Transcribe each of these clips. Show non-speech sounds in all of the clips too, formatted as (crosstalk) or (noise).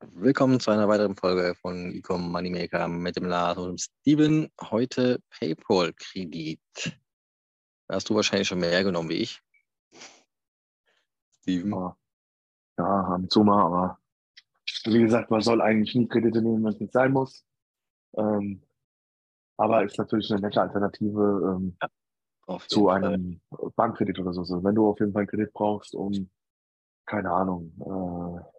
Willkommen zu einer weiteren Folge von Ecom Moneymaker mit dem Lars und dem Steven. Heute PayPal-Kredit. Da hast du wahrscheinlich schon mehr genommen wie ich. Steven. Ja, ja ab und zu mal, aber wie gesagt, man soll eigentlich nie Kredite nehmen, wenn es nicht sein muss. Ähm, aber ist natürlich eine nette Alternative ähm, ja, zu einem Fall. Bankkredit oder so. Also wenn du auf jeden Fall einen Kredit brauchst, um, keine Ahnung, äh,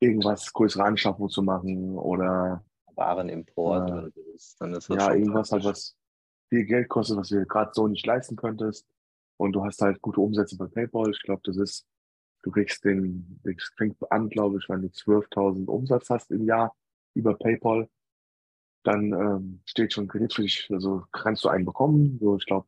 irgendwas größere Anschaffung zu machen oder Warenimport, äh, dann ist das ja, irgendwas halt, was viel Geld kostet, was du dir gerade so nicht leisten könntest. Und du hast halt gute Umsätze bei PayPal. Ich glaube, das ist, du kriegst den, das fängt an, glaube ich, wenn du 12.000 Umsatz hast im Jahr über PayPal dann ähm, steht schon Kredit für dich, also kannst du einen bekommen, so ich glaube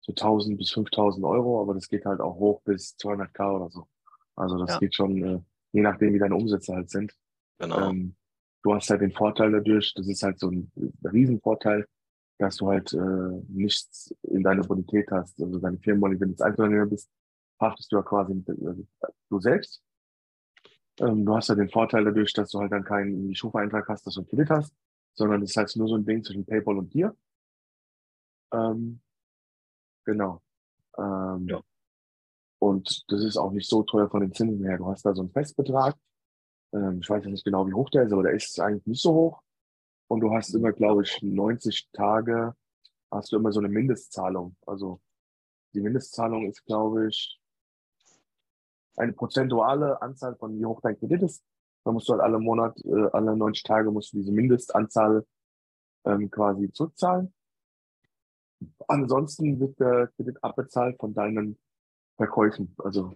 so 1000 bis 5000 Euro, aber das geht halt auch hoch bis 200k oder so. Also das ja. geht schon, äh, je nachdem wie deine Umsätze halt sind. Genau. Ähm, du hast halt den Vorteil dadurch, das ist halt so ein, Riesenvorteil, dass du halt äh, nichts in deiner Bonität hast. Also deine Firmenbonität, wenn du jetzt Einzelunternehmer bist, haftest du ja quasi mit, äh, du selbst. Ähm, du hast ja den Vorteil dadurch, dass du halt dann keinen Schufa-Eintrag hast, dass du einen Kredit hast sondern es ist halt nur so ein Ding zwischen PayPal und dir. Ähm, genau. Ähm, ja. Und das ist auch nicht so teuer von den Zinsen her. Du hast da so einen Festbetrag. Ähm, ich weiß nicht genau, wie hoch der ist, aber der ist eigentlich nicht so hoch. Und du hast immer, glaube ich, 90 Tage, hast du immer so eine Mindestzahlung. Also die Mindestzahlung ist, glaube ich, eine prozentuale Anzahl von wie hoch dein Kredit ist. Da musst du halt alle Monat, äh, alle 90 Tage musst du diese Mindestanzahl ähm, quasi zurückzahlen. Ansonsten wird der Kredit abbezahlt von deinen Verkäufen, also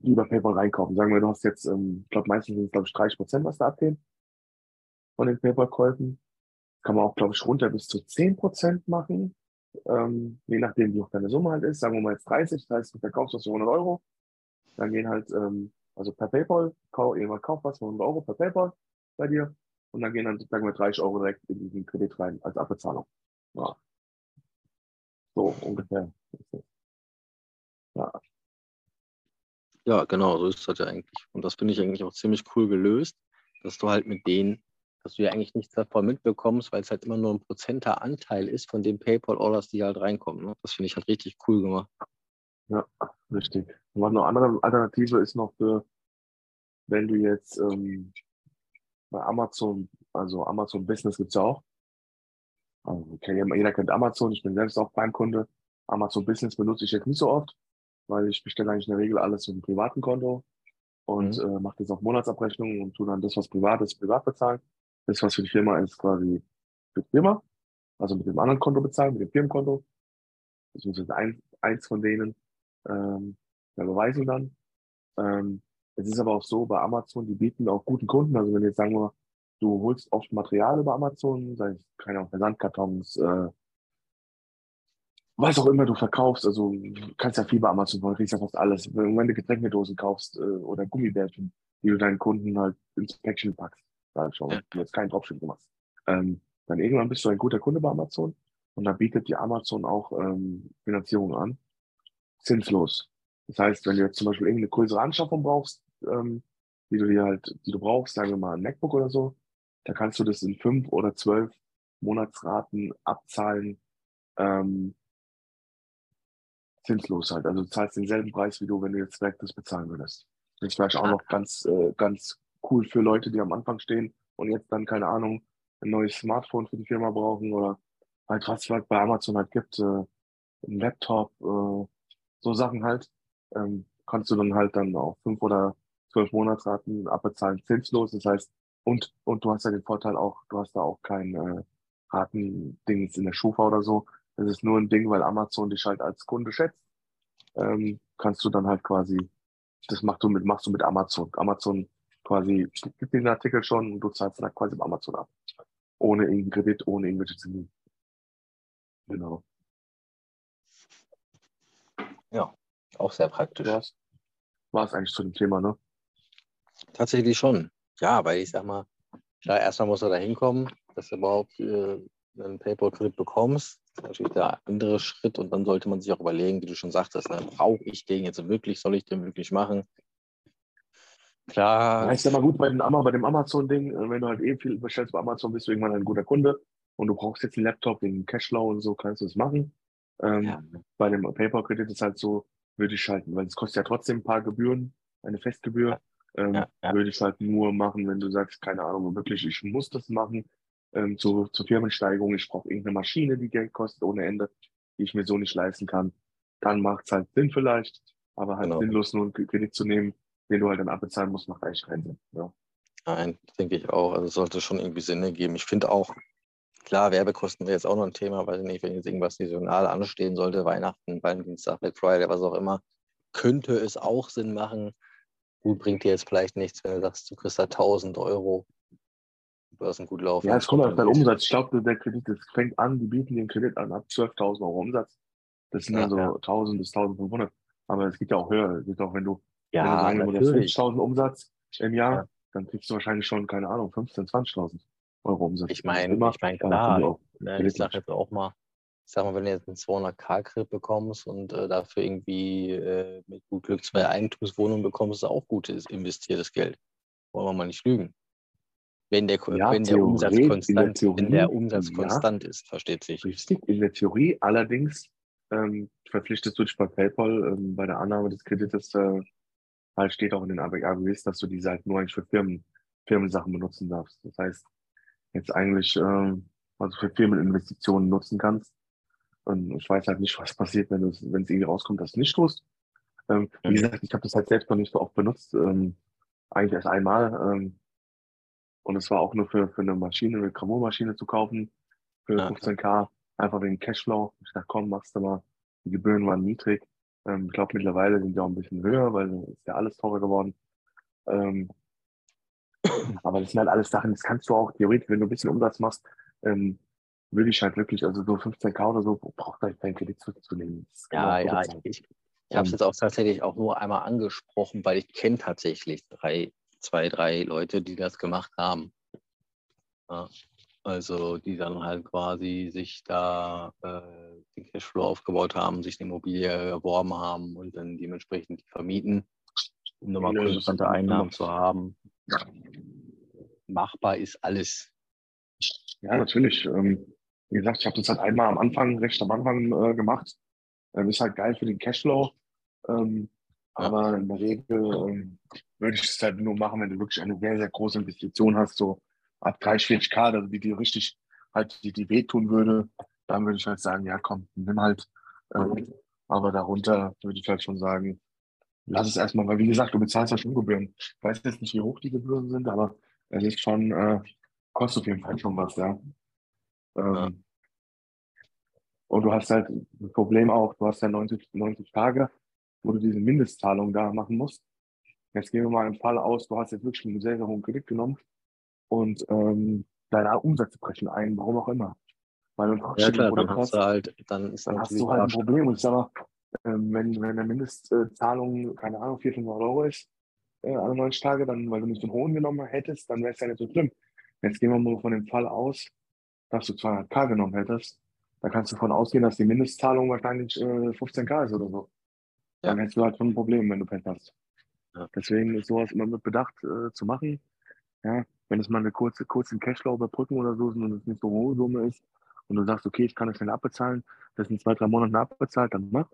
über PayPal reinkaufen. Sagen wir, du hast jetzt, ähm, ich glaube, meistens sind es, glaube ich, 30 Prozent, was da abgehen von den PayPal-Käufen. Kann man auch, glaube ich, runter bis zu 10 Prozent machen, ähm, je nachdem, wie hoch deine Summe halt ist. Sagen wir mal jetzt 30, das heißt, du verkaufst das für 100 Euro. Dann gehen halt ähm, also per PayPal, kau, jemand kauft was für 100 Euro per PayPal bei dir und dann gehen dann, sagen wir, 30 Euro direkt in diesen Kredit rein als Abbezahlung. Ja. So ungefähr. Ja. Ja, genau, so ist das ja eigentlich. Und das finde ich eigentlich auch ziemlich cool gelöst, dass du halt mit denen, dass du ja eigentlich nichts davon mitbekommst, weil es halt immer nur ein prozenter Anteil ist von den PayPal-Orders, die halt reinkommen. Ne? Das finde ich halt richtig cool gemacht. Ja, richtig. Und was noch andere Alternative ist noch für, wenn du jetzt ähm, bei Amazon, also Amazon Business gibt's ja auch. Also, okay, jeder kennt Amazon, ich bin selbst auch Bankkunde. Amazon Business benutze ich jetzt nicht so oft, weil ich bestelle eigentlich in der Regel alles mit einem privaten Konto und mhm. äh, mache das auf Monatsabrechnung und tue dann das, was privat ist, privat bezahlen. Das, was für die Firma ist, quasi für die Firma, also mit dem anderen Konto bezahlen, mit dem Firmenkonto. Das ist ein, eins von denen ähm, der Überweisung dann. Ähm, es ist aber auch so, bei Amazon, die bieten auch guten Kunden, also wenn jetzt sagen wir, du holst oft Material über Amazon, sei es, keine Versandkartons, äh, was auch immer du verkaufst, also du kannst ja viel bei Amazon holen, kriegst ja fast alles. Wenn du Getränkedosen kaufst äh, oder Gummibärchen, die du deinen Kunden halt ins Päckchen packst, sag ich schon, ja. du jetzt keinen Dropship machst, ähm, dann irgendwann bist du ein guter Kunde bei Amazon und da bietet dir Amazon auch ähm, Finanzierung an zinslos. Das heißt, wenn du jetzt zum Beispiel irgendeine größere Anschaffung brauchst, ähm, die du dir halt, die du brauchst, sagen wir mal ein MacBook oder so, da kannst du das in fünf oder zwölf Monatsraten abzahlen, ähm, zinslos halt. Also du zahlst denselben Preis, wie du, wenn du jetzt direkt das bezahlen würdest. Das ist vielleicht auch noch ganz, äh, ganz cool für Leute, die am Anfang stehen und jetzt dann, keine Ahnung, ein neues Smartphone für die Firma brauchen oder halt was es halt bei Amazon halt gibt, äh, ein Laptop, äh, so Sachen halt, ähm, kannst du dann halt dann auch fünf oder zwölf Monatsraten abbezahlen, zinslos. Das heißt, und, und du hast ja den Vorteil auch, du hast da auch kein äh, Ratending in der Schufa oder so. Das ist nur ein Ding, weil Amazon dich halt als Kunde schätzt. Ähm, kannst du dann halt quasi, das machst du mit, machst du mit Amazon. Amazon quasi gibt den Artikel schon und du zahlst dann halt quasi bei Amazon ab. Ohne irgendeinen Kredit, ohne irgendwelche Zinsen. Genau. Ja, auch sehr praktisch. War es eigentlich zu dem Thema, ne? Tatsächlich schon. Ja, weil ich sag mal, klar, erstmal muss er da hinkommen, dass du überhaupt äh, einen PayPal-Kredit bekommst. Das ist natürlich der andere Schritt und dann sollte man sich auch überlegen, wie du schon sagtest, ne, brauche ich den jetzt wirklich, soll ich den wirklich machen? Klar. Ja, ist ja mal gut bei, dem, bei dem Amazon-Ding, äh, wenn du halt eh viel bestellst bei Amazon, bist du irgendwann ein guter Kunde und du brauchst jetzt einen Laptop wegen Cashflow und so, kannst du es machen. Ähm, ja. Bei dem PayPal-Kredit ist halt so, würde ich schalten, weil es kostet ja trotzdem ein paar Gebühren, eine Festgebühr. Ähm, ja, ja. Würde ich halt nur machen, wenn du sagst, keine Ahnung, wirklich, ich muss das machen. Ähm, zu, zur Firmensteigerung, ich brauche irgendeine Maschine, die Geld kostet ohne Ende, die ich mir so nicht leisten kann. Dann macht es halt Sinn vielleicht, aber halt genau. sinnlos nur einen Kredit zu nehmen, den du halt dann abbezahlen musst, macht eigentlich keinen Sinn. Ja. Nein, denke ich auch. Also es sollte schon irgendwie Sinn ergeben. Ich finde auch, klar, Werbekosten wäre jetzt auch noch ein Thema, ich nicht, wenn jetzt irgendwas saisonal anstehen sollte, Weihnachten, Valentinstag, Black Friday, was auch immer, könnte es auch Sinn machen. Gut, bringt dir jetzt vielleicht nichts, wenn du sagst, du kriegst da 1000 Euro. Einen gut laufen. Ja, es kommt auf deinen Umsatz. Ich glaube, der Kredit, das fängt an, die bieten den Kredit an ab 12.000 Euro Umsatz. Das sind ja, dann so ja. 1000 bis 1500. Aber es geht ja auch höher. Es geht auch, wenn du, ja, wenn du sagen, 50.000 Umsatz im Jahr, ja. dann kriegst du wahrscheinlich schon, keine Ahnung, 15.000, 20.000 Euro Umsatz. Ich meine, ich meine, klar, auch, ne, ich sage jetzt auch mal, ich sag mal, wenn du jetzt einen 200k-Kredit bekommst und äh, dafür irgendwie äh, mit gut Glück zwei Eigentumswohnungen bekommst, ist auch gutes investiertes Geld. Wollen wir mal nicht lügen. Wenn der, ja, wenn der Umsatz konstant, Theorie, wenn der Umsatz konstant ja, ist, versteht sich. Richtig, in der Theorie allerdings ähm, verpflichtest du dich bei PayPal ähm, bei der Annahme des Kredites, äh, halt steht auch in den AGBs, dass du diese halt nur eigentlich für Firmen, Firmensachen benutzen darfst. Das heißt, jetzt eigentlich ähm, also für Firmeninvestitionen nutzen kannst. Und ich weiß halt nicht, was passiert, wenn es wenn es irgendwie rauskommt, dass du nicht tust. Ähm, Wie mhm. gesagt, ich habe das halt selbst noch nicht so oft benutzt, ähm, eigentlich erst einmal. Ähm, und es war auch nur für, für eine Maschine, eine Gravurmaschine zu kaufen, für 15k einfach wegen Cashflow. Ich dachte, komm, machst du mal. Die Gebühren waren niedrig. Ähm, ich glaube, mittlerweile sind die auch ein bisschen höher, weil ist ja alles teurer geworden. Ähm, (coughs) aber das sind halt alles Sachen, das kannst du auch theoretisch, wenn du ein bisschen Umsatz machst, ähm, würde ich halt wirklich, also so 15k oder so, braucht euch keinen Kredit zurückzunehmen. Ja, ja, ich, ich, ich habe es jetzt auch tatsächlich auch nur einmal angesprochen, weil ich kenne tatsächlich drei, zwei, drei Leute, die das gemacht haben. Ja. Also die dann halt quasi sich da äh, den Cashflow aufgebaut haben, sich eine Immobilie erworben haben und dann dementsprechend vermieten, um nochmal konstante Einnahmen zu haben. Machbar ist alles. Ja, natürlich. Ähm, wie gesagt, ich habe das halt einmal am Anfang, recht am Anfang äh, gemacht. Ähm, ist halt geil für den Cashflow. Ähm. Aber in der Regel ähm, würde ich es halt nur machen, wenn du wirklich eine sehr, sehr große Investition hast, so ab 30, 40k, also die dir richtig halt, die, die wehtun würde, dann würde ich halt sagen, ja komm, nimm halt. Ähm, aber darunter würde ich halt schon sagen, lass es erstmal, weil wie gesagt, du bezahlst ja schon Gebühren. Ich weiß jetzt nicht, wie hoch die Gebühren sind, aber es ist schon, äh, kostet auf jeden Fall schon was, ja. Ähm. Und du hast halt ein Problem auch, du hast ja 90, 90 Tage, wo du diese Mindestzahlung da machen musst. Jetzt gehen wir mal im Fall aus, du hast jetzt wirklich einen sehr, sehr hohen Kredit genommen und ähm, deine Umsätze brechen ein, warum auch immer. Weil du ja, klar, dann hast, du halt, dann, ist dann hast du halt ein Problem. Und ich sag mal, ähm, wenn, wenn der Mindestzahlung, keine Ahnung, 400, 500 Euro ist, äh, alle 90 Tage, dann, weil du nicht den hohen genommen hättest, dann wäre es ja nicht so schlimm. Jetzt gehen wir mal von dem Fall aus, dass du 200k genommen hättest. Da kannst du davon ausgehen, dass die Mindestzahlung wahrscheinlich äh, 15k ist oder so. Ja. Dann hättest du halt schon ein Problem, wenn du Pech hast. Ja. Deswegen ist sowas immer mit Bedacht äh, zu machen. Ja, wenn es mal eine kurze, kurze Cashflow überbrücken oder so und es nicht so hohe Summe ist und du sagst, okay, ich kann das schnell abbezahlen, das in zwei, drei Monaten abbezahlt, dann mach.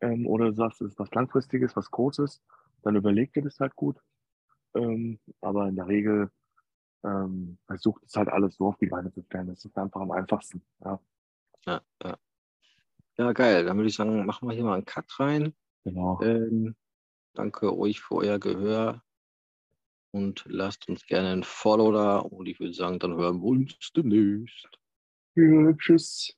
Ähm, oder du sagst, es ist was Langfristiges, was Großes, dann überleg dir das halt gut. Ähm, aber in der Regel ähm, versucht es halt alles so auf die Beine zu stellen. Das ist einfach am einfachsten. Ja, ja, ja. ja geil. Dann würde ich sagen, machen wir hier mal einen Cut rein. Genau. Ähm, danke euch für euer Gehör und lasst uns gerne ein Follow da. Und ich würde sagen, dann hören wir uns demnächst. Ja, tschüss.